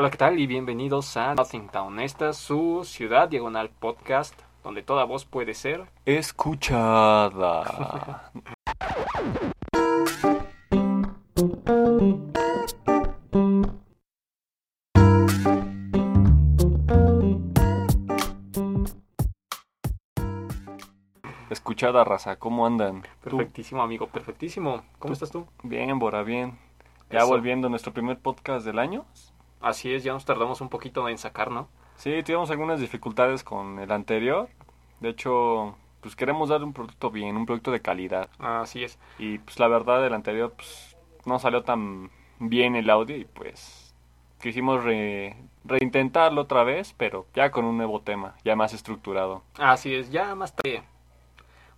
Hola, ¿qué tal? Y bienvenidos a Nothing Town. Esta es su ciudad diagonal podcast, donde toda voz puede ser. Escuchada. Escuchada, raza, ¿cómo andan? Perfectísimo, amigo, perfectísimo. ¿Cómo estás tú? Bien, Bora, bien. Ya Eso. volviendo a nuestro primer podcast del año. Así es, ya nos tardamos un poquito en sacar, ¿no? Sí, tuvimos algunas dificultades con el anterior. De hecho, pues queremos dar un producto bien, un producto de calidad. Así es. Y pues la verdad, el anterior pues no salió tan bien el audio y pues quisimos re- reintentarlo otra vez, pero ya con un nuevo tema, ya más estructurado. Así es, ya más tarde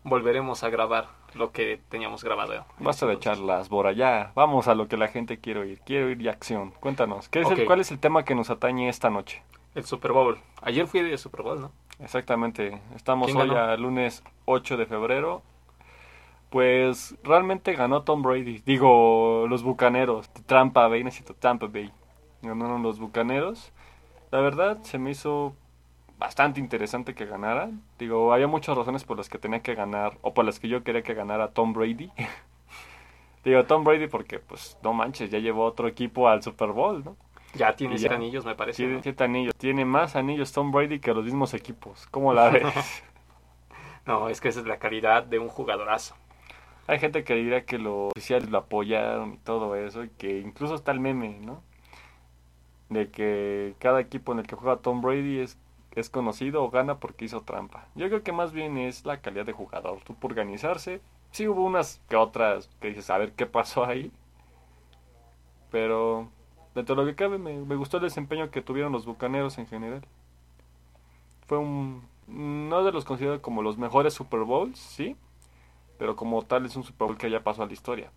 volveremos a grabar lo que teníamos grabado. Basta de charlas, Bora, ya, vamos a lo que la gente quiere oír. Quiere oír ya acción. Cuéntanos, ¿qué es el-. ¿cuál es el tema que nos atañe esta noche? El Super Bowl. Ayer fui de Super Bowl, ¿no? Exactamente, estamos ¿Quién hoy a lunes 8 de febrero. Pues realmente ganó Tom Brady, digo, los Bucaneros, Tampa Bay, necesito Tampa Bay. Ganaron los Bucaneros. La verdad se me hizo bastante interesante que ganara. Digo, había muchas razones por las que tenía que ganar, o por las que yo quería que ganara Tom Brady. Digo, Tom Brady porque, pues, no manches, ya llevó otro equipo al Super Bowl, ¿no? Ya tiene siete anillos, me parece. Tiene ¿no? siete anillos. Tiene más anillos Tom Brady que los mismos equipos. ¿Cómo la ves? No, es que esa es la calidad de un jugadorazo. Hay gente que dirá que los oficiales lo apoyaron y todo eso, y que incluso está el meme, ¿no? De que cada equipo en el que juega Tom Brady es, es conocido o gana porque hizo trampa. Yo creo que más bien es la calidad de jugador, por organizarse. Sí hubo unas que otras que dices, a ver qué pasó ahí. Pero dentro de lo que cabe me, me gustó el desempeño que tuvieron los Bucaneros en general. Fue un... No de los considero como los mejores Super Bowls, sí, pero como tal es un Super Bowl que ya pasó a la historia.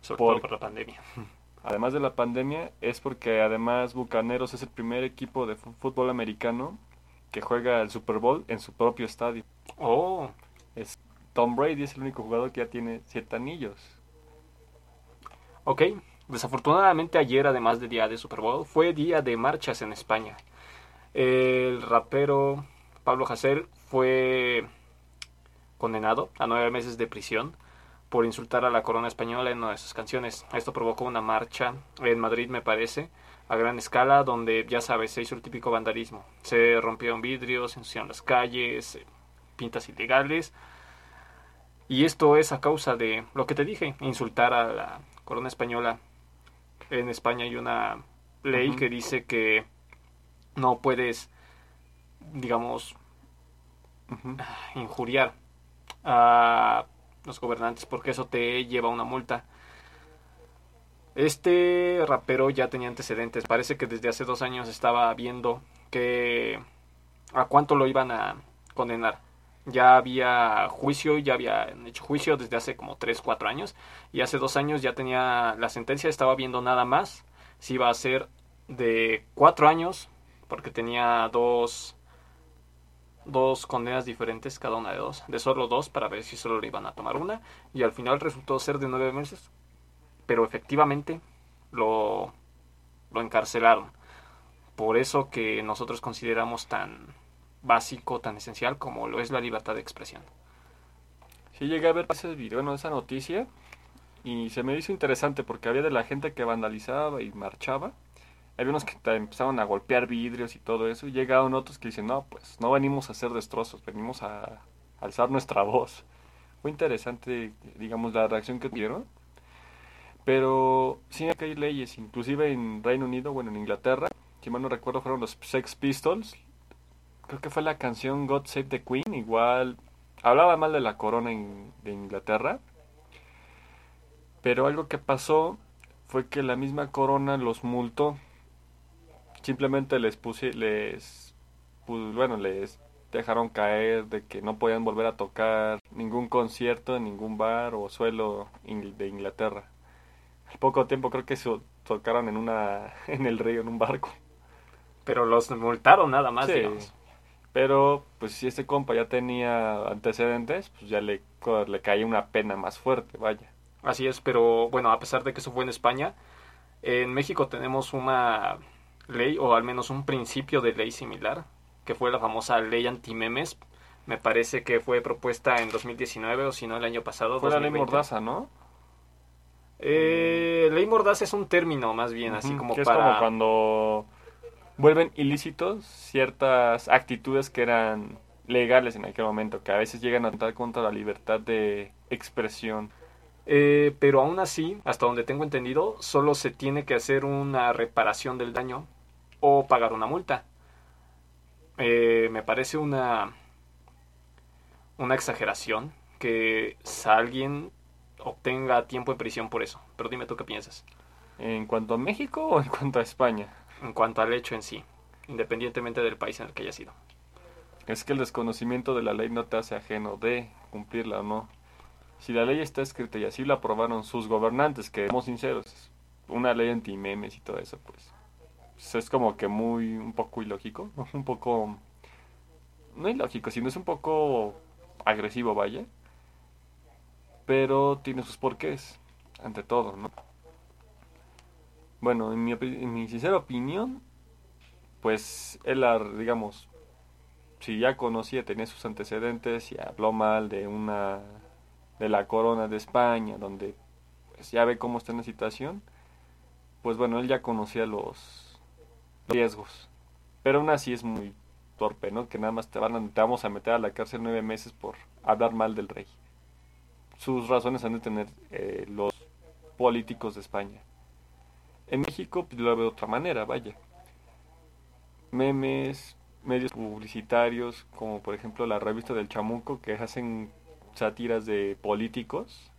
Sobre Por- todo por la pandemia. Además de la pandemia, es porque además Bucaneros es el primer equipo de fútbol americano que juega el Super Bowl en su propio estadio. Oh, Es Tom Brady es el único jugador que ya tiene siete anillos. ok. Desafortunadamente ayer, además de día de Super Bowl, fue día de marchas en España. El rapero Pablo Hasél fue condenado a nueve meses de prisión por insultar a la corona española en una de sus canciones. Esto provocó una marcha en Madrid, me parece, a gran escala, donde ya sabes, se hizo el típico vandalismo. Se rompieron vidrios, se ensuciaron las calles, eh, pintas ilegales. Y esto es a causa de lo que te dije, insultar a la corona española. En España hay una ley que dice que no puedes, digamos, injuriar a los gobernantes porque eso te lleva a una multa. Este rapero ya tenía antecedentes. Parece que desde hace dos años estaba viendo que a cuánto lo iban a condenar. Ya había juicio, ya habían hecho juicio desde hace como 3, 4 años. Y hace dos años ya tenía la sentencia, estaba viendo nada más si iba a ser de 4 años, porque tenía dos, dos condenas diferentes, cada una de dos, de solo dos, para ver si solo le iban a tomar una. Y al final resultó ser de 9 meses. Pero efectivamente lo, lo encarcelaron. Por eso que nosotros consideramos tan básico, tan esencial como lo es la libertad de expresión. Sí llegué a ver ese video, bueno, esa noticia y se me hizo interesante porque había de la gente que vandalizaba y marchaba. Había unos que empezaron a golpear vidrios y todo eso. Y llegaron otros que dicen, no, pues no venimos a hacer destrozos, venimos a alzar nuestra voz. Fue interesante, digamos, la reacción que tuvieron. Pero sí que hay leyes, inclusive en Reino Unido, bueno, en Inglaterra, si mal no recuerdo, fueron los Sex Pistols. Creo que fue la canción God Save the Queen, igual hablaba mal de la corona de Inglaterra. Pero algo que pasó fue que la misma corona los multó. Simplemente les puse, les, bueno, les dejaron caer de que no podían volver a tocar ningún concierto en ningún bar o suelo de Inglaterra. Al poco tiempo creo que se tocaron en una, en el río, en un barco. Pero los multaron nada más, Sí. digamos. Pero, pues si este compa ya tenía antecedentes, pues ya le, le caía una pena más fuerte, vaya. Así es, pero bueno, a pesar de que eso fue en España, en México tenemos una ley, o al menos un principio de ley similar, que fue la famosa ley antimemes. Me parece que fue propuesta en 2019 o si no el año pasado. Fue la ley 2020. Mordaza, ¿no? Eh, ley Mordaza es un término más bien, así como que para... es como cuando vuelven ilícitos ciertas actitudes que eran legales en aquel momento, que a veces llegan a atentar contra la libertad de expresión. Eh, pero aún así, hasta donde tengo entendido, solo se tiene que hacer una reparación del daño o pagar una multa. Eh, me parece una una exageración que alguien obtenga tiempo en prisión por eso. Pero dime tú qué piensas ¿En cuanto a México o en cuanto a España? en cuanto al hecho en sí, independientemente del país en el que haya sido. Es que el desconocimiento de la ley no te hace ajeno de cumplirla o no. Si la ley está escrita y así la aprobaron sus gobernantes, que somos sinceros, una ley anti-memes y todo eso, pues, pues es como que muy, un poco ilógico, un poco, no ilógico, sino es un poco agresivo, vaya, pero tiene sus porqués, ante todo, ¿no? Bueno, en mi, en mi sincera opinión, pues él, digamos, si ya conocía, tenía sus antecedentes y habló mal de una de la corona de España, donde pues, ya ve cómo está en la situación, pues bueno, él ya conocía los riesgos. Pero aún así es muy torpe, ¿no? Que nada más te, van te vamos a meter a la cárcel nueve meses por hablar mal del rey. Sus razones han de tener eh, los políticos de España. En México pues, lo veo de otra manera, vaya. Memes, medios publicitarios, como por ejemplo la revista del Chamuco, que hacen sátiras de políticos,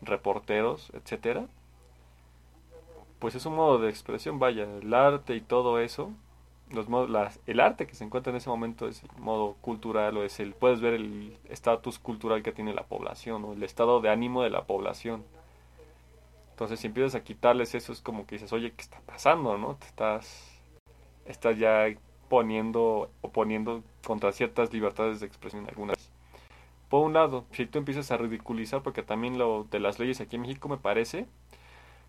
reporteros, etcétera. Pues es un modo de expresión, vaya, el arte y todo eso. Los modos, las, el arte que se encuentra en ese momento es el modo cultural o es el puedes ver el estatus cultural que tiene la población o el estado de ánimo de la población. Entonces, si empiezas a quitarles eso, es como que dices, oye, ¿qué está pasando, no? Te estás, estás ya poniendo o contra ciertas libertades de expresión algunas. Por un lado, si tú empiezas a ridiculizar, porque también lo de las leyes aquí en México me parece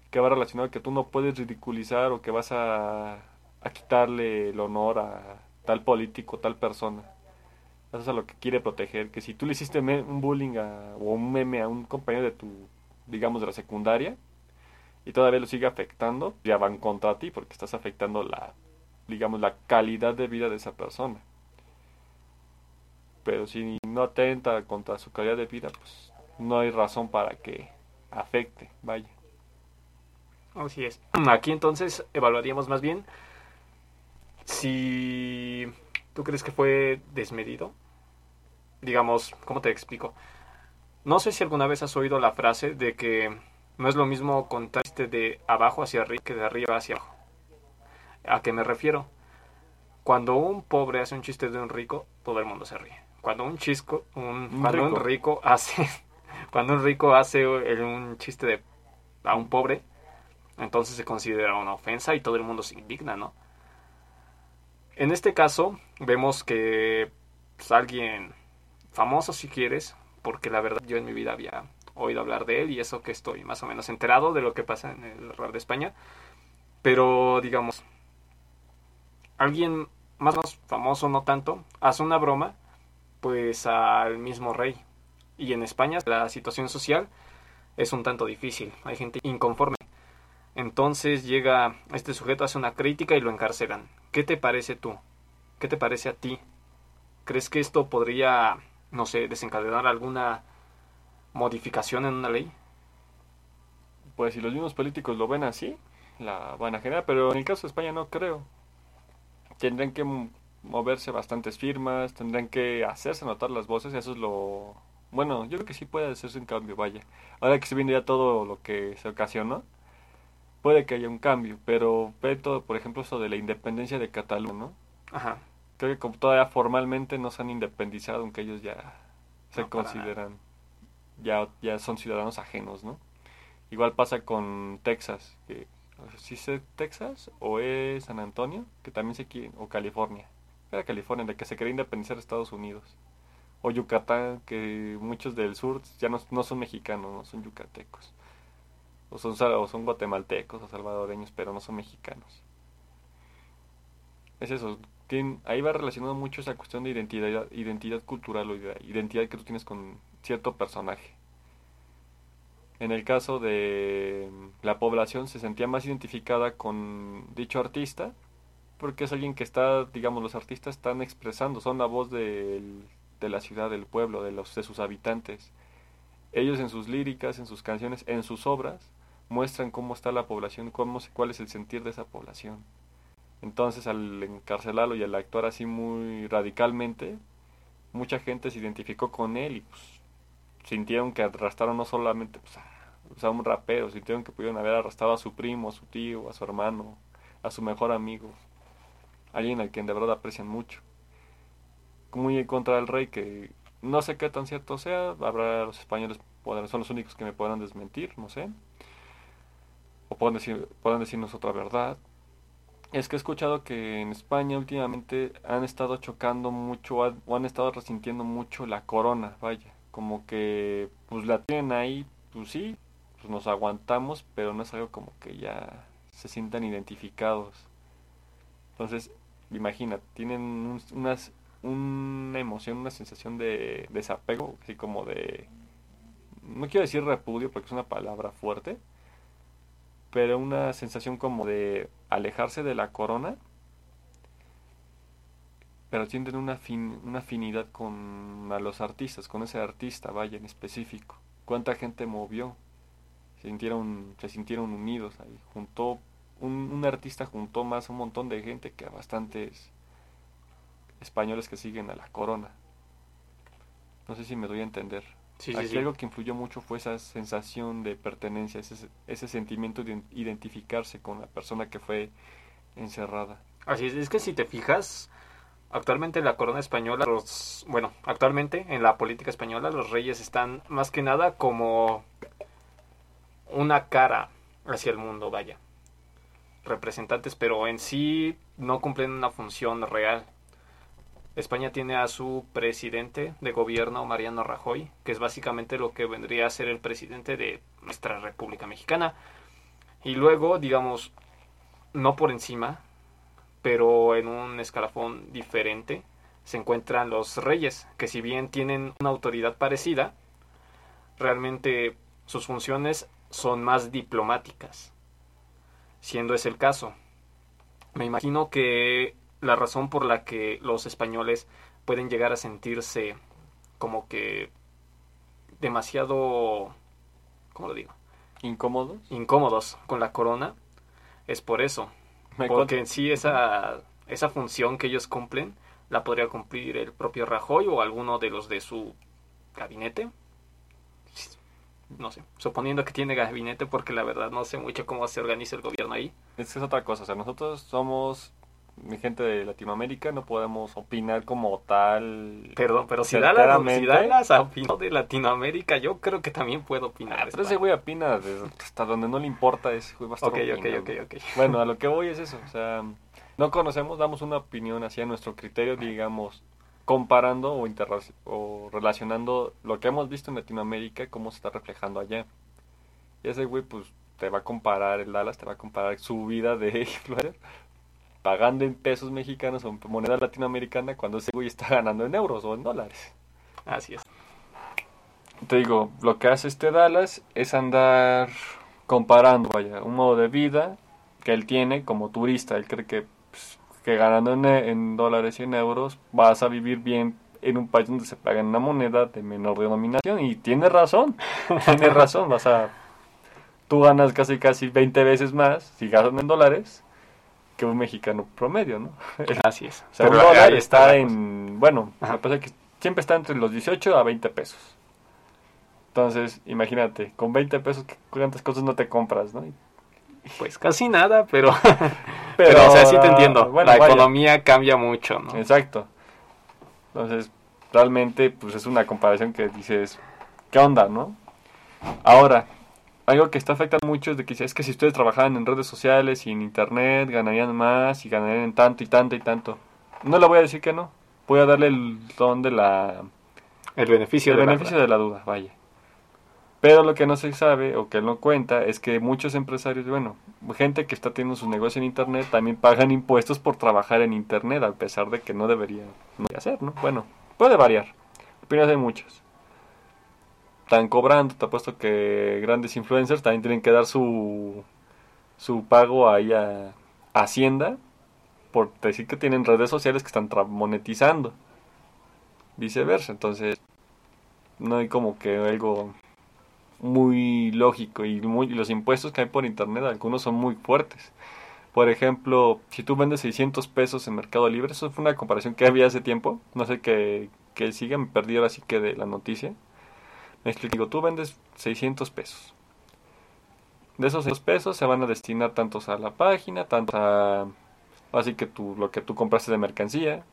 que va relacionado que tú no puedes ridiculizar o que vas a, a quitarle el honor a tal político, tal persona. Eso es a lo que quiere proteger, que si tú le hiciste un bullying a- o un meme a un compañero de tu, digamos, de la secundaria, y todavía lo sigue afectando, ya van contra ti porque estás afectando la, digamos, la calidad de vida de esa persona. Pero si no atenta contra su calidad de vida, pues no hay razón para que afecte, vaya. Así es. Aquí entonces evaluaríamos más bien si tú crees que fue desmedido. Digamos, ¿cómo te explico? No sé si alguna vez has oído la frase de que no es lo mismo contar chiste de abajo hacia arriba que de arriba hacia abajo. ¿A qué me refiero? Cuando un pobre hace un chiste de un rico, todo el mundo se ríe. Cuando un chisco, un, Un cuando un rico. rico hace, cuando un rico hace un chiste de a un pobre, entonces se considera una ofensa y todo el mundo se indigna, ¿no? En este caso, vemos que pues, alguien famoso, si quieres, porque la verdad yo en mi vida había oído hablar de él y eso que estoy más o menos enterado de lo que pasa en el rap de España, pero digamos, alguien más o menos famoso, no tanto, hace una broma, pues al mismo rey. Y en España la situación social es un tanto difícil, hay gente inconforme. Entonces llega este sujeto, hace una crítica y lo encarcelan. ¿Qué te parece tú? ¿Qué te parece a ti? ¿Crees que esto podría, no sé, desencadenar alguna modificación en una ley? Pues si los mismos políticos lo ven así, la van a generar, pero en el caso de España no creo. Tendrán que moverse bastantes firmas, tendrán que hacerse notar las voces, eso es lo... Bueno, yo creo que sí puede hacerse un cambio, vaya. Ahora que se viene ya todo lo que se ocasionó, puede que haya un cambio, pero ve todo, por ejemplo, eso de la independencia de Cataluña, ¿no? Ajá. Creo que como todavía formalmente no se han independizado, aunque ellos ya se No, consideran, ya, ya son ciudadanos ajenos, ¿no? Igual pasa con Texas, que si es Texas o es San Antonio, que también se quiere, o California, era California, de que se quería independizar de Estados Unidos, o Yucatán, que muchos del sur ya no, no son mexicanos, no son yucatecos, o son, o son guatemaltecos o salvadoreños, pero no son mexicanos. es eso. Ahí va relacionado mucho esa cuestión de identidad, identidad cultural o de identidad que tú tienes con cierto personaje. En el caso de la población se sentía más identificada con dicho artista porque es alguien que está, digamos, los artistas están expresando, son la voz del- de la ciudad, del pueblo, de, los, de sus habitantes. Ellos en sus líricas, en sus canciones, en sus obras, muestran cómo está la población, cómo, cuál es el sentir de esa población. Entonces, al encarcelarlo y al actuar así muy radicalmente, mucha gente se identificó con él y pues, sintieron que arrastraron no solamente pues, a, pues, a un rapero, sintieron que pudieron haber arrastrado a su primo, a su tío, a su hermano, a su mejor amigo, alguien al quien de verdad aprecian mucho. Muy en contra del rey, que no sé qué tan cierto sea, habrá los españoles, son los únicos que me podrán desmentir, no sé. O pueden, decir, pueden decirnos otra verdad. Es que he escuchado que en España últimamente han estado chocando mucho o han estado resintiendo mucho la corona, vaya. Como que pues la tienen ahí, pues sí, pues nos aguantamos, pero no es algo como que ya se sientan identificados. Entonces, imagina, tienen un- unas, una emoción, una sensación de desapego, así como de... No quiero decir repudio porque es una palabra fuerte, pero una sensación como de alejarse de la corona, pero sienten una, una afinidad con a los artistas, con ese artista, vaya, en específico. ¿Cuánta gente movió? Se sintieron, se sintieron unidos ahí. Juntó, un, un artista juntó más un montón de gente que bastantes españoles que siguen a la corona. No sé si me doy a entender. Sí, Aquí sí. algo que influyó mucho fue esa sensación de pertenencia, ese, ese sentimiento de identificarse con la persona que fue encerrada. Así es, es que si te fijas, actualmente en la corona española, los, bueno, actualmente en la política española los reyes están más que nada como una cara hacia el mundo, vaya. Representantes, pero en sí no cumplen una función real. España tiene a su presidente de gobierno, Mariano Rajoy, que es básicamente lo que vendría a ser el presidente de nuestra República Mexicana. Y luego, digamos, no por encima, pero en un escalafón diferente se encuentran los reyes, que si bien tienen una autoridad parecida, realmente sus funciones son más diplomáticas, siendo ese el caso. Me imagino que la razón por la que los españoles pueden llegar a sentirse como que demasiado, ¿cómo lo digo? ¿Incómodos? Incómodos con la corona es por eso. Me Porque en sí esa, esa función que ellos cumplen la podría cumplir el propio Rajoy o alguno de los de su gabinete. No sé, suponiendo que tiene gabinete porque la verdad no sé mucho cómo se organiza el gobierno ahí. Es que es otra cosa, o sea, nosotros somos mi gente de Latinoamérica, no podemos opinar como tal. Perdón, pero si da, la, Certeramente. si de Latinoamérica, yo creo que también puedo opinar. Ah, pero ese güey opina hasta donde no le importa, ese güey Ok, ok, opinando. ok, ok. Bueno, a lo que voy es eso, o sea, no conocemos, damos una opinión hacia nuestro criterio, digamos, comparando o, o relacionando lo que hemos visto en Latinoamérica, cómo se está reflejando allá. Y ese güey, pues, te va a comparar el Dallas, te va a comparar su vida de influencer, pagando en pesos mexicanos o en moneda latinoamericana, cuando ese güey está ganando en euros o en dólares. Así es. Te digo, lo que hace este Dallas es andar comparando, vaya, un modo de vida que él tiene como turista. Él cree que, pues, que ganando en, en dólares y en euros vas a vivir bien en un país donde se paga en una moneda de menor denominación. Y tiene razón, tiene razón. Vas a, tú ganas casi casi 20 veces más si gastas en dólares que un mexicano promedio, ¿no? Así es. O sea, un Pero dólar ahí está en, bueno, Ajá. me pasa que siempre está entre los 18 a 20 pesos. Entonces, imagínate, con 20 pesos, ¿qué- ¿cuántas cosas no te compras, no? Pues casi nada, pero, pero, o sea, sí te entiendo. bueno, la vaya, economía cambia mucho, ¿no? Exacto. Entonces, realmente, pues es una comparación que dices, ¿qué onda, no? Ahora, algo que está afectando mucho es de que es que si ustedes trabajaran en redes sociales y en internet, ganarían más y ganarían en tanto y tanto y tanto. No le voy a decir que no. Voy a darle el don de la El beneficio el de la beneficio duda. de la duda, vaya. Pero lo que no se sabe o que no cuenta es que muchos empresarios, bueno, gente que está teniendo su negocio en Internet también pagan impuestos por trabajar en Internet, a pesar de que no debería no hacer, ¿no? Bueno, puede variar. Opiniones hay muchas. Están cobrando, te apuesto que grandes influencers también tienen que dar su, su pago ahí a Hacienda por decir que tienen redes sociales que están monetizando. Viceversa, entonces no hay como que algo muy lógico y, muy, los impuestos que hay por internet algunos son muy fuertes. Por ejemplo, si tú vendes 600 pesos en Mercado Libre, eso fue una comparación que había hace tiempo, no sé qué, que sigue, me perdí ahora sí que de la noticia. Me explico, tú vendes 600 pesos. De esos 600 pesos se van a destinar tantos a la página, tantos a así que tú, lo que tú compraste de mercancía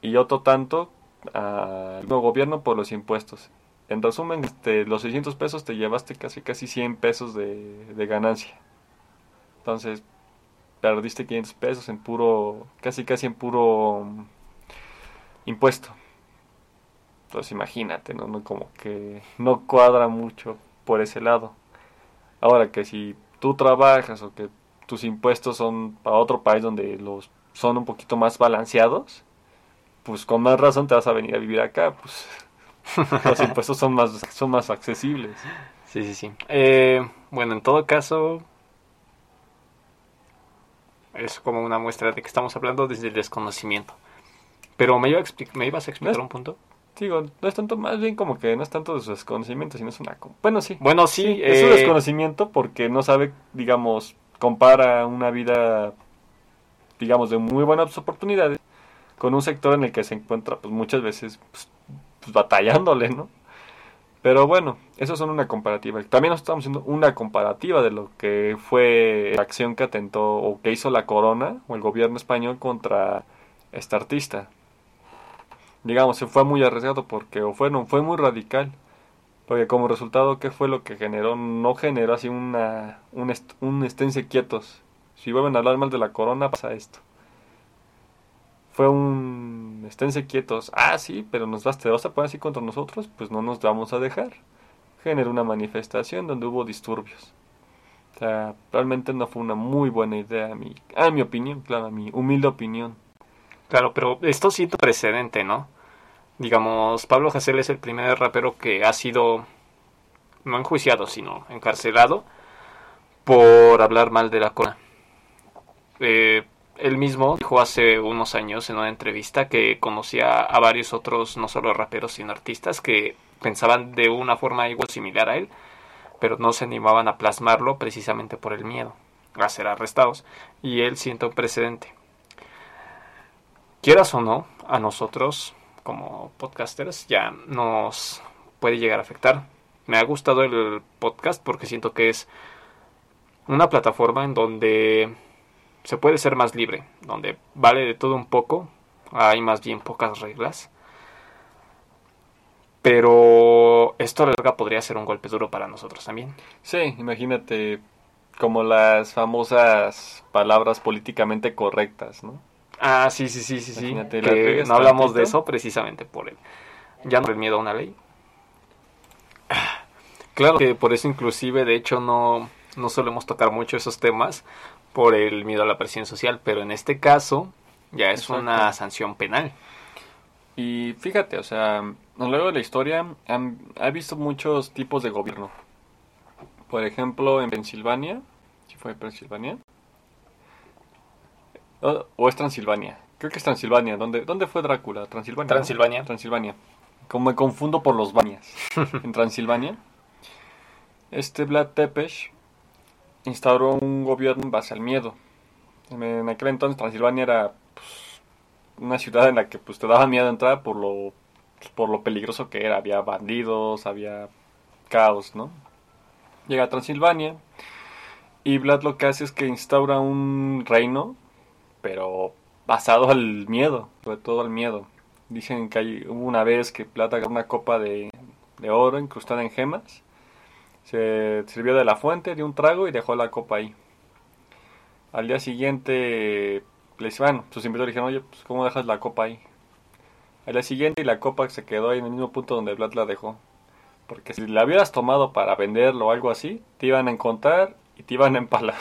y otro tanto al gobierno por los impuestos. En resumen, este, los 600 pesos te llevaste casi casi 100 pesos de, de ganancia. Entonces, perdiste 500 pesos en puro, casi casi en puro mm, impuesto. Entonces imagínate, ¿no? ¿no? Como que no cuadra mucho por ese lado. Ahora que si tú trabajas o que tus impuestos son para otro país donde los son un poquito más balanceados, pues con más razón te vas a venir a vivir acá, pues los impuestos son más, son más accesibles. Sí, sí, sí. Eh, bueno, en todo caso, es como una muestra de que estamos hablando desde el desconocimiento. Pero me, iba a me ibas a explicar un punto. Digo, no es tanto, más bien como que no es tanto de su desconocimiento, sino es una... Bueno, sí. Bueno, sí. es su eh, desconocimiento porque no sabe, digamos, compara una vida, digamos, de muy buenas oportunidades con un sector en el que se encuentra pues muchas veces pues, pues, batallándole, ¿no? Pero bueno, eso son una comparativa. También estamos haciendo una comparativa de lo que fue la acción que atentó o que hizo la corona o el gobierno español contra esta artista. Digamos, se fue muy arriesgado porque o fue, no, fue muy radical. Porque como resultado, ¿qué fue lo que generó? No generó así una, un, un esténse quietos. Si vuelven a hablar mal de la corona, pasa esto fue un esténse quietos. Ah, sí, pero nos vas, te vas a poner así contra nosotros, pues no nos vamos a dejar. Generó una manifestación donde hubo disturbios. O sea, realmente no fue una muy buena idea, a mi, a mi opinión, claro, a mi humilde opinión. Claro, pero esto siento precedente, ¿no? Digamos, Pablo Hasél es el primer rapero que ha sido, no enjuiciado, sino encarcelado por hablar mal de la corona. Eh, él mismo dijo hace unos años en una entrevista que conocía a varios otros, no solo raperos, sino artistas, que pensaban de una forma igual similar a él, pero no se animaban a plasmarlo precisamente por el miedo a ser arrestados. Y él siente un precedente. Quieras o no, a nosotros, como podcasters, ya nos puede llegar a afectar. Me ha gustado el podcast porque siento que es una plataforma en donde se puede ser más libre, donde vale de todo un poco, hay más bien pocas reglas. Pero esto a la larga podría ser un golpe duro para nosotros también. Sí, imagínate como las famosas palabras políticamente correctas, ¿no? Ah, sí, sí, sí, sí, sí. no hablamos de eso precisamente por el ya no el miedo a una ley. Claro que por eso inclusive de hecho no no solemos tocar mucho esos temas por el miedo a la presión social, pero en este caso ya es una sanción penal. Y fíjate, o sea, a lo largo de la historia han, ha visto muchos tipos de gobierno. Por ejemplo, en Pensilvania, si fue Pensilvania? O, es Transilvania. Creo que es Transilvania. ¿Dónde, ¿Dónde fue Drácula? Transilvania. Transilvania. Transilvania. Como me confundo por los bañas. en Transilvania. Este Vlad Tepes instauró un gobierno en base al miedo. En aquel entonces Transilvania era pues, una ciudad en la que pues te daba miedo entrar por lo pues, por lo peligroso que era, había bandidos, había caos, ¿no? Llega a Transilvania y Vlad lo que hace es que instaura un reino, pero basado al miedo, sobre todo al miedo. Dicen que hay, hubo una vez que Vlad agarró una copa de, de oro incrustada en gemas se sirvió de la fuente, dio un trago y dejó la copa ahí. Al día siguiente, le bueno, sus invitados dijeron, oye, pues, ¿cómo dejas la copa ahí? Al día siguiente y la copa se quedó ahí en el mismo punto donde Vlad la dejó. Porque si la hubieras tomado para venderlo o algo así, te iban a encontrar y te iban a empalar.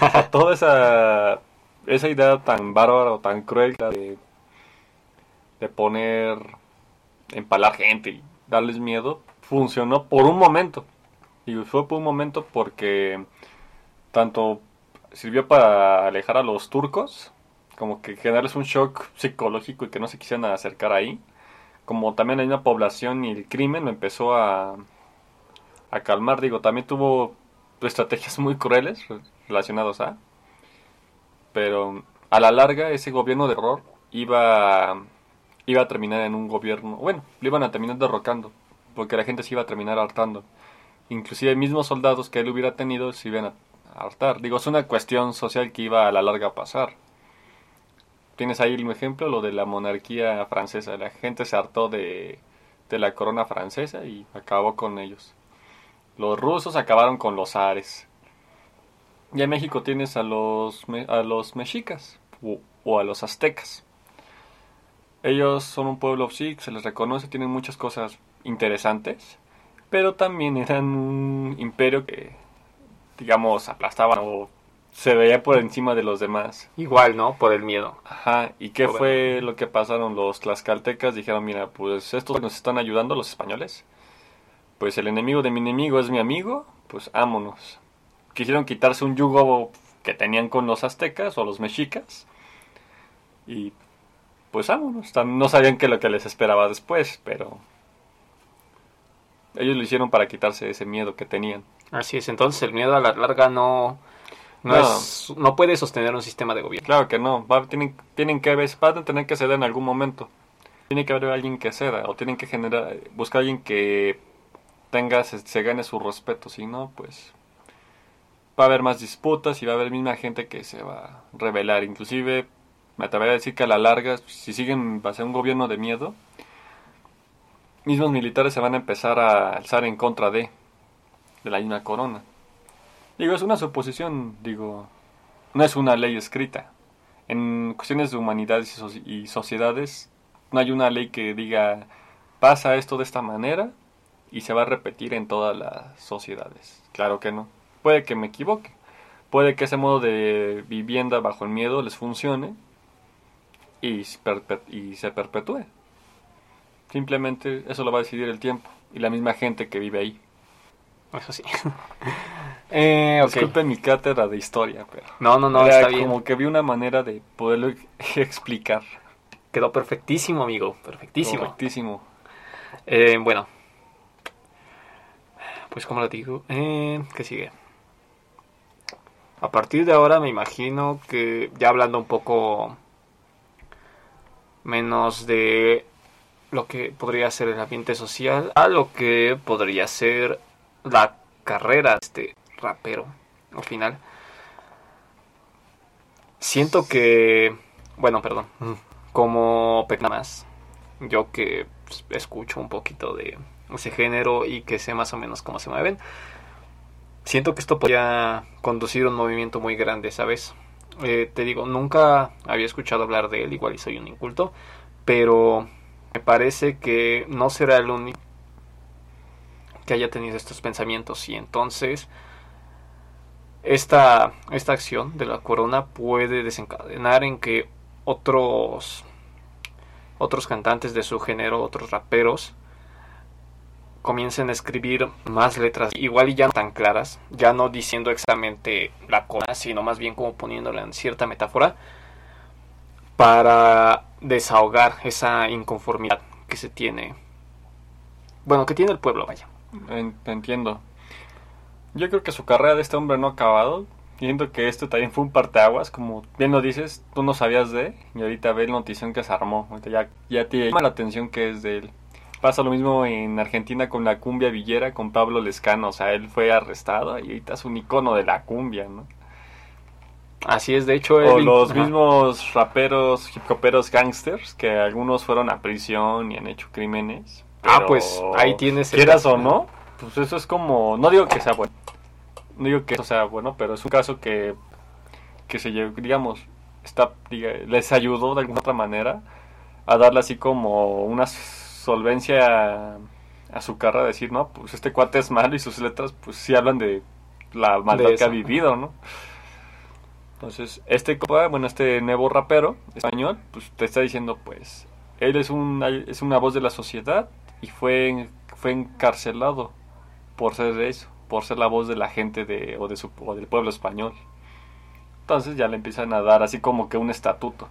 O sea, toda esa, esa idea tan bárbara o tan cruel de, de poner, empalar gente y darles miedo, funcionó por un momento. Y fue por un momento porque tanto sirvió para alejar a los turcos, como que generarles un shock psicológico y que no se quisieran acercar ahí, como también hay una población y el crimen lo empezó a, a calmar. Digo, también tuvo estrategias muy crueles relacionadas a, pero a la larga ese gobierno de error iba, iba a terminar en un gobierno, bueno, lo iban a terminar derrocando, porque la gente se iba a terminar hartando. Inclusive mismos soldados que él hubiera tenido se iban a hartar. Digo, es una cuestión social que iba a la larga a pasar. Tienes ahí un ejemplo, lo de la monarquía francesa. La gente se hartó de, de la corona francesa y acabó con ellos. Los rusos acabaron con los ares. Y en México tienes a los, a los mexicas o, o a los aztecas. Ellos son un pueblo, sí, se les reconoce, tienen muchas cosas interesantes, pero también eran un imperio que digamos, aplastaban o se veía por encima de los demás. Igual, ¿no? Por el miedo. Ajá, ¿y qué fue lo que pasaron? Los tlaxcaltecas dijeron, mira, pues estos nos están ayudando los españoles. Pues el enemigo de mi enemigo es mi amigo, pues ámonos. Quisieron quitarse un yugo que tenían con los aztecas o los mexicas. Y pues ámonos. No sabían qué lo que les esperaba después, pero ellos lo hicieron para quitarse ese miedo que tenían. Así es, entonces el miedo a la larga no, no, Es, no puede sostener un sistema de gobierno. Claro que no, tienen, tienen que van a tener que ceder en algún momento. Tiene que haber alguien que ceda o tienen que generar, buscar a alguien que tenga, se, gane su respeto, si no, pues va a haber más disputas y va a haber misma gente que se va a rebelar. Inclusive, me atrevería a decir que a la larga, si siguen va a ser un gobierno de miedo, mismos militares se van a empezar a alzar en contra de la misma corona. Digo, es una suposición, digo, no es una ley escrita. En cuestiones de humanidades y, sociedades, no hay una ley que diga, pasa esto de esta manera y se va a repetir en todas las sociedades. Claro que no. Puede que me equivoque. Puede que ese modo de vivienda bajo el miedo les funcione y, y se perpetúe. Simplemente eso lo va a decidir el tiempo y la misma gente que vive ahí. Eso sí. eh, Disculpen mi cátedra de historia, pero. No, no, no, está bien. Como que vi una manera de poderlo explicar. Quedó perfectísimo, amigo. Perfectísimo. Perfectísimo. Eh, bueno. Pues, como lo digo, eh, ¿qué sigue? A partir de ahora me imagino que ya hablando un poco menos de lo que podría ser el ambiente social a lo que podría ser la carrera de este rapero al final. Siento que, bueno, perdón, como más, yo que pues, escucho un poquito de ese género y que sé más o menos cómo se mueven, siento que esto podría conducir un movimiento muy grande, ¿sabes? Eh, te digo, nunca había escuchado hablar de él, igual y soy un inculto, pero me parece que no será el único que haya tenido estos pensamientos y entonces esta, esta acción de la corona puede desencadenar en que otros otros cantantes de su género, otros raperos comiencen a escribir más letras igual y ya no tan claras, ya no diciendo exactamente la corona, sino más bien como poniéndola en cierta metáfora para desahogar esa inconformidad que se tiene bueno, que tiene el pueblo, vaya. Entiendo. Yo creo que su carrera de este hombre no ha acabado. Siento que esto también fue un parteaguas, como bien lo dices, tú no sabías de, y ahorita ves la notición que se armó. Ya, ya te llama la atención que es de él. Pasa lo mismo en Argentina con la cumbia villera, con Pablo Lescano. O sea, él fue arrestado y ahorita es un icono de la cumbia, ¿no? Así es, de hecho. O los mismos raperos, hip hoperos gangsters, que algunos fueron a prisión y han hecho crímenes ah, pues ahí tienes. Quieras o no, pues eso es como. No digo que sea bueno. No digo que eso sea bueno, pero es un caso que. Que se digamos. Está, les ayudó de alguna otra manera a darle así como una solvencia a su carrera decir, no, pues este cuate es malo y sus letras pues sí hablan de la maldad que ha vivido, ¿no? Entonces, este bueno, este nuevo rapero español, pues te está diciendo, pues, él es, un, es una voz de la sociedad y fue, fue encarcelado por ser eso, por ser la voz de la gente de, o, de su, o del pueblo español. Entonces ya le empiezan a dar así como que un estatuto.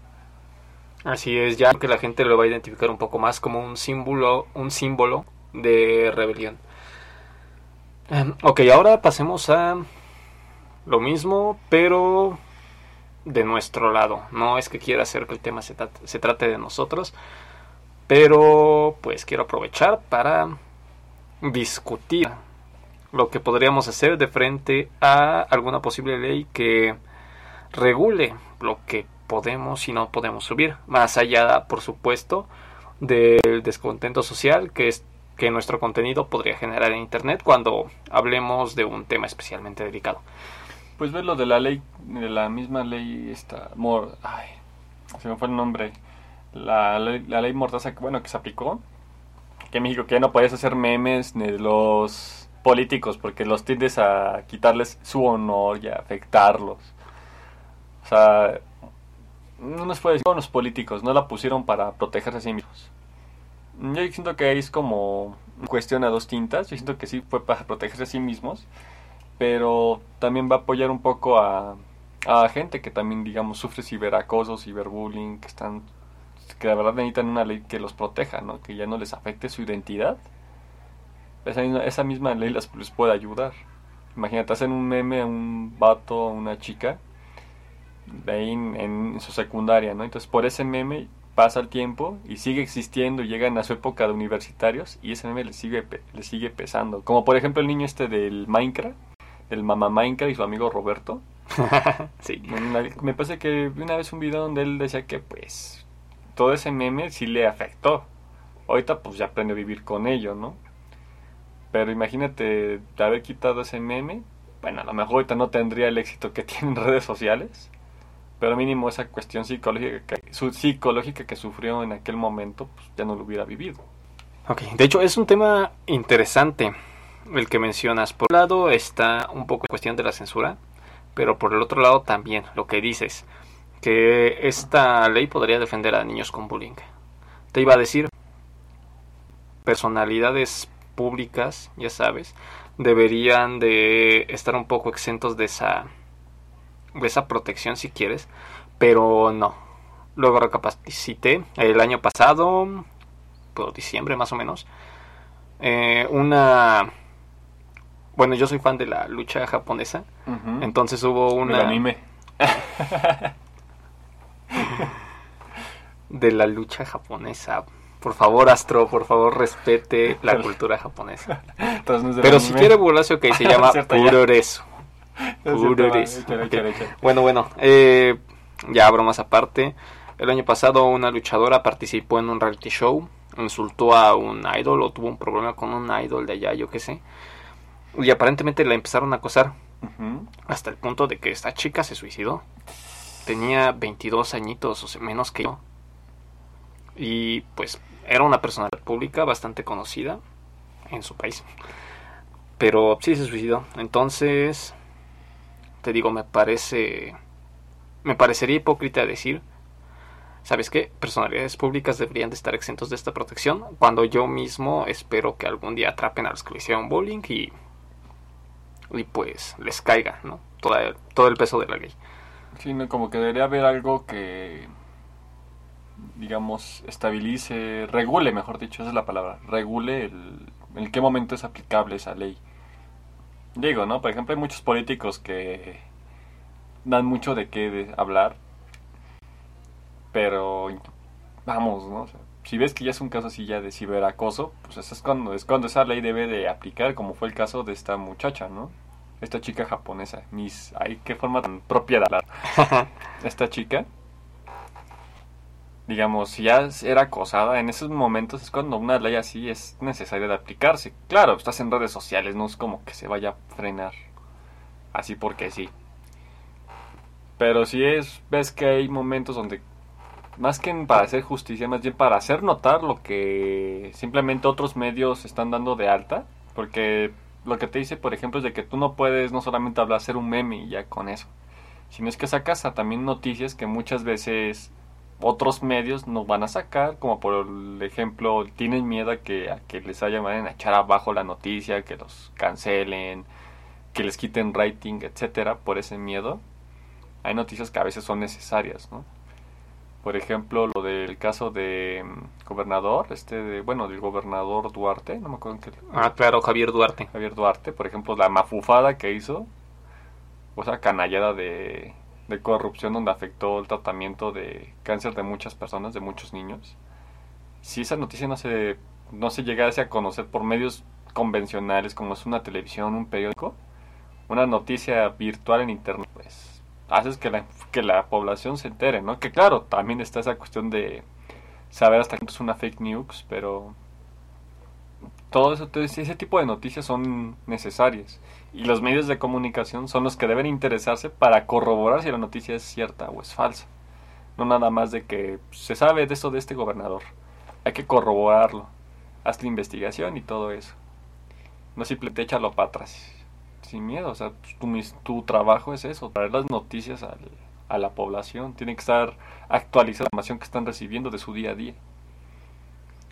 Así es, ya que la gente lo va a identificar un poco más como un símbolo, un símbolo de rebelión. Em, ok, ahora pasemos a lo mismo, pero de nuestro lado. No es que quiera hacer que el tema se, se trate de nosotros, pero pues quiero aprovechar para discutir lo que podríamos hacer de frente a alguna posible ley que regule lo que podemos y no podemos subir, más allá, por supuesto, del descontento social que es que nuestro contenido podría generar en internet cuando hablemos de un tema especialmente delicado. Pues ver lo de la ley, de la misma ley, esta, ay, se me fue el nombre, la, ley, la ley Mordaza, bueno, que se aplicó, que en México que ya no puedes hacer memes de los políticos porque los tiendes a quitarles su honor y a afectarlos. O sea, no nos puede decir los políticos, no la pusieron para protegerse a sí mismos. Yo siento que es como cuestión a dos tintas. Yo siento que sí fue para protegerse a sí mismos pero también va a apoyar un poco a, a gente que también, digamos, sufre ciberacoso, ciberbullying, que están que la verdad necesitan una ley que los proteja, ¿no? Que ya no les afecte su identidad. Esa misma, esa misma ley les, puede ayudar. Imagínate, hacen un meme a un vato, a una chica, ahí en, su secundaria, ¿no? Entonces por ese meme pasa el tiempo y sigue existiendo y llegan a su época de universitarios y ese meme le sigue, le sigue pesando. Como por ejemplo el niño este del Minecraft el mamá Minecraft y su amigo Roberto. sí. me parece que vi una vez un video donde él decía que pues todo ese meme sí le afectó. Ahorita pues ya aprendió a vivir con ello, ¿no? Pero imagínate de haber quitado ese meme, bueno, a lo mejor ahorita no tendría el éxito que tiene en redes sociales, pero mínimo esa cuestión psicológica que, su, psicológica que sufrió en aquel momento, pues ya no lo hubiera vivido. Ok, de hecho es un tema interesante el que mencionas. Por un lado está un poco cuestión de la censura, pero por el otro lado también lo que dices, que esta ley podría defender a niños con bullying. Te iba a decir, personalidades públicas, ya sabes, deberían de estar un poco exentos de esa esa protección si quieres, pero no. Luego recapacité el año pasado, por diciembre más o menos, eh, una bueno, yo soy fan de la lucha japonesa. Entonces hubo una. Anime. de la lucha japonesa. Por favor, Astro, por favor, respete la cultura japonesa. Pero si quiere burlarse, ok, se llama Puroresu. Bueno, bueno, eh, ya bromas aparte. El año pasado una luchadora participó en un reality show, insultó a un idol o tuvo un problema con un idol de allá, yo qué sé. Y aparentemente la empezaron a acosar. Hasta el punto de que esta chica se suicidó. Tenía 22 añitos, o menos que yo. Y pues era una personalidad pública bastante conocida en su país. Pero sí se suicidó. Entonces, te digo, me parece... Me parecería hipócrita decir ¿Sabes qué? Personalidades públicas deberían de estar exentos de esta protección cuando yo mismo espero que algún día atrapen a los que le hicieron bullying y y pues les caiga, ¿no? Toda, todo el peso de la ley. Sí, como que debería haber algo que, digamos, estabilice, regule, mejor dicho, esa es la palabra, regule el, en qué momento es aplicable esa ley. Digo, ¿no? Por ejemplo, hay muchos políticos que dan mucho de qué hablar, pero vamos, ¿no? si ves que ya es un caso así ya de ciberacoso, pues eso es cuando, es cuando esa ley debe de aplicar, como fue el caso de esta muchacha, ¿no? Esta chica japonesa. Mis, ay, qué forma tan propia de hablar. esta chica, digamos, si ya era acosada, en esos momentos es cuando una ley así es necesaria de aplicarse. Claro, estás en redes sociales, no es como que se vaya a frenar así porque sí. Pero si es, ves que hay momentos donde más que para hacer justicia, más bien para hacer notar lo que simplemente otros medios están dando de alta, porque lo que te dice, por ejemplo, es de que tú no puedes no solamente hablar, hacer un meme y ya con eso, sino es que sacas a también noticias que muchas veces otros medios nos van a sacar, como por ejemplo, tienen miedo a que, a que les haya a echar abajo la noticia, que los cancelen, que les quiten rating, etcétera, por ese miedo. Hay noticias que a veces son necesarias, ¿no? Por ejemplo, lo del caso de mm, gobernador, este de, bueno, del gobernador Duarte, no me acuerdo en qué. Ah, claro, Javier Duarte. Javier Duarte, por ejemplo, la mafufada que hizo, o sea, canallada de, de corrupción donde afectó el tratamiento de cáncer de muchas personas, de muchos niños. Si esa noticia no se, no se llegase a conocer por medios convencionales como es una televisión, un periódico, una noticia virtual en internet, pues haces que la, que la población se entere, ¿no? Que claro, también está esa cuestión de saber hasta cuánto es una fake news, pero todo eso, ese tipo de noticias son necesarias y los medios de comunicación son los que deben interesarse para corroborar si la noticia es cierta o es falsa. No nada más de que se sabe de eso de este gobernador. Hay que corroborarlo. Haz la investigación y todo eso. No simplemente échalo para atrás. Sin miedo. O sea, tu, tu trabajo es eso, traer las noticias a la población. Tiene que estar actualizada la información que están recibiendo de su día a día.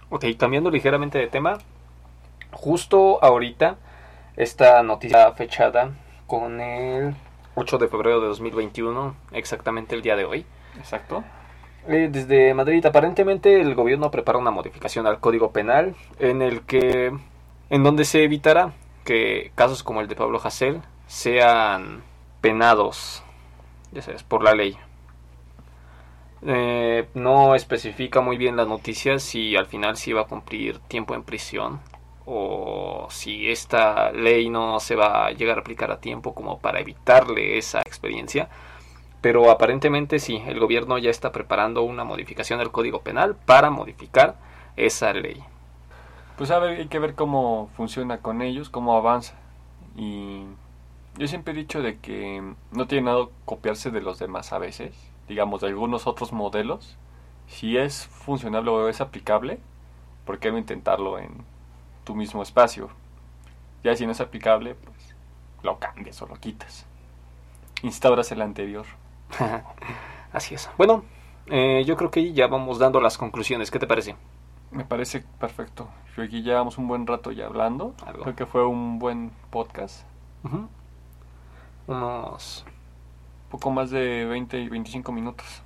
Ok, cambiando ligeramente de tema. Justo ahorita esta noticia fechada con el 8 de febrero de 2021, exactamente el día de hoy. Exacto. Eh, desde Madrid, aparentemente el gobierno prepara una modificación al Código Penal en el que, en donde se evitará que casos como el de Pablo Hasél sean penados, ya sabes, por la ley. Eh, no especifica muy bien la noticia si al final se iba a cumplir tiempo en prisión o si esta ley no se va a llegar a aplicar a tiempo como para evitarle esa experiencia. Pero aparentemente sí, el gobierno ya está preparando una modificación del Código Penal para modificar esa ley. Pues a ver, hay que ver cómo funciona con ellos, cómo avanza. Y yo siempre he dicho de que no tiene nada copiarse de los demás a veces, digamos de algunos otros modelos. Si es funcionable o es aplicable, ¿por qué no intentarlo en tu mismo espacio. Ya si no es aplicable, pues lo cambias o lo quitas. Instauras el anterior. Así es. Bueno, eh, yo creo que ya vamos dando las conclusiones. ¿Qué te parece? Me parece perfecto. Yo aquí llevamos un buen rato ya hablando. Creo que fue un buen podcast. Unos... Poco más de 20 y 25 minutos.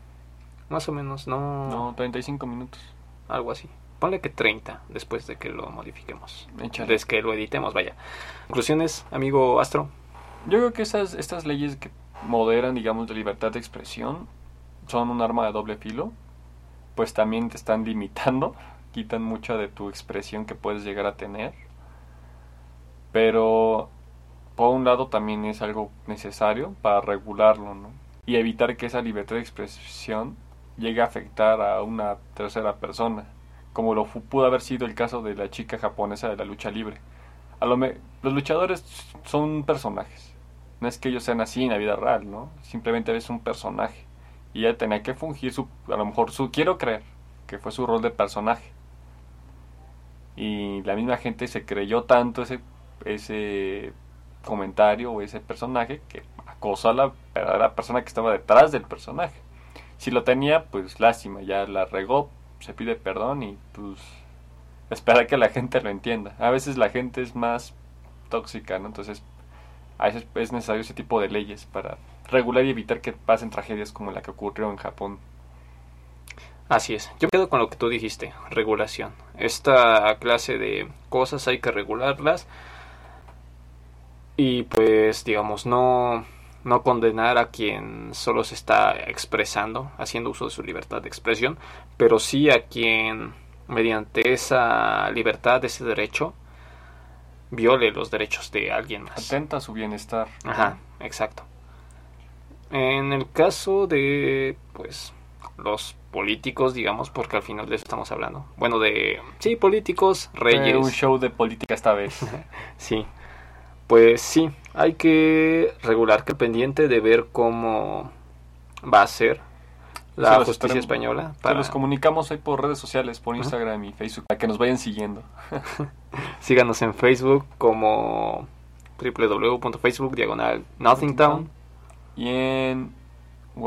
Más o menos, no... No, 35 minutos. Algo así ponle que 30 después de que lo modifiquemos. Desde que lo editemos, vaya. Conclusiones, amigo Astro. Yo creo que esas, estas leyes que moderan, digamos, de libertad de expresión son un arma de doble filo, pues también te están limitando, quitan mucha de tu expresión que puedes llegar a tener. Pero por un lado también es algo necesario para regularlo, ¿no? Y evitar que esa libertad de expresión llegue a afectar a una tercera persona como lo pudo haber sido el caso de la chica japonesa de la lucha libre. A lo los luchadores son personajes. No es que ellos sean así en la vida real, ¿no? Simplemente es un personaje. Y ella tenía que fungir su, a lo mejor su, quiero creer, que fue su rol de personaje. Y la misma gente se creyó tanto ese, ese comentario o ese personaje que acosó a la verdadera persona que estaba detrás del personaje. Si lo tenía, pues lástima, ya la regó, se pide perdón y pues espera que la gente lo entienda. A veces la gente es más tóxica, ¿no? Entonces a veces es necesario ese tipo de leyes para regular y evitar que pasen tragedias como la que ocurrió en Japón. Así es. Yo me quedo con lo que tú dijiste, regulación. Esta clase de cosas hay que regularlas y pues digamos no no condenar a quien solo se está expresando, haciendo uso de su libertad de expresión, pero sí a quien mediante esa libertad, ese derecho, viole los derechos de alguien más. Atenta a su bienestar. Ajá, exacto. En el caso de, pues, los políticos, digamos, porque al final de eso estamos hablando. Bueno, de, sí, políticos, reyes. un show de política esta vez. sí. Pues sí, hay que regular que pendiente de ver cómo va a ser. la Se justicia española. Se Para... los comunicamos ahí por redes sociales, por Instagram y Facebook, para que nos vayan siguiendo. Síganos en Facebook como www.facebook diagonal Nothingtown. Y en,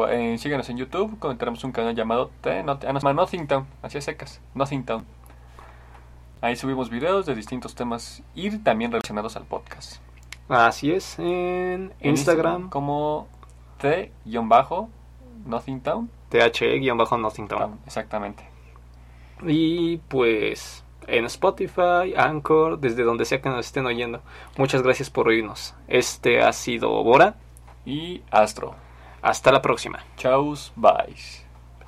en- síganos en YouTube, tenemos un canal llamado T, no, ah, no, se llama Nothing Town, así secas, Nothing Town. Ahí subimos videos de distintos temas y también relacionados al podcast. Así es, en En Instagram, como T-Nothing Town. THE-Nothingtown. Town, Exactamente. Y pues en Spotify, Anchor, desde donde sea que nos estén oyendo. Muchas gracias por oírnos. Este ha sido Bora. Y Astro. Hasta la próxima. Chaus, bye.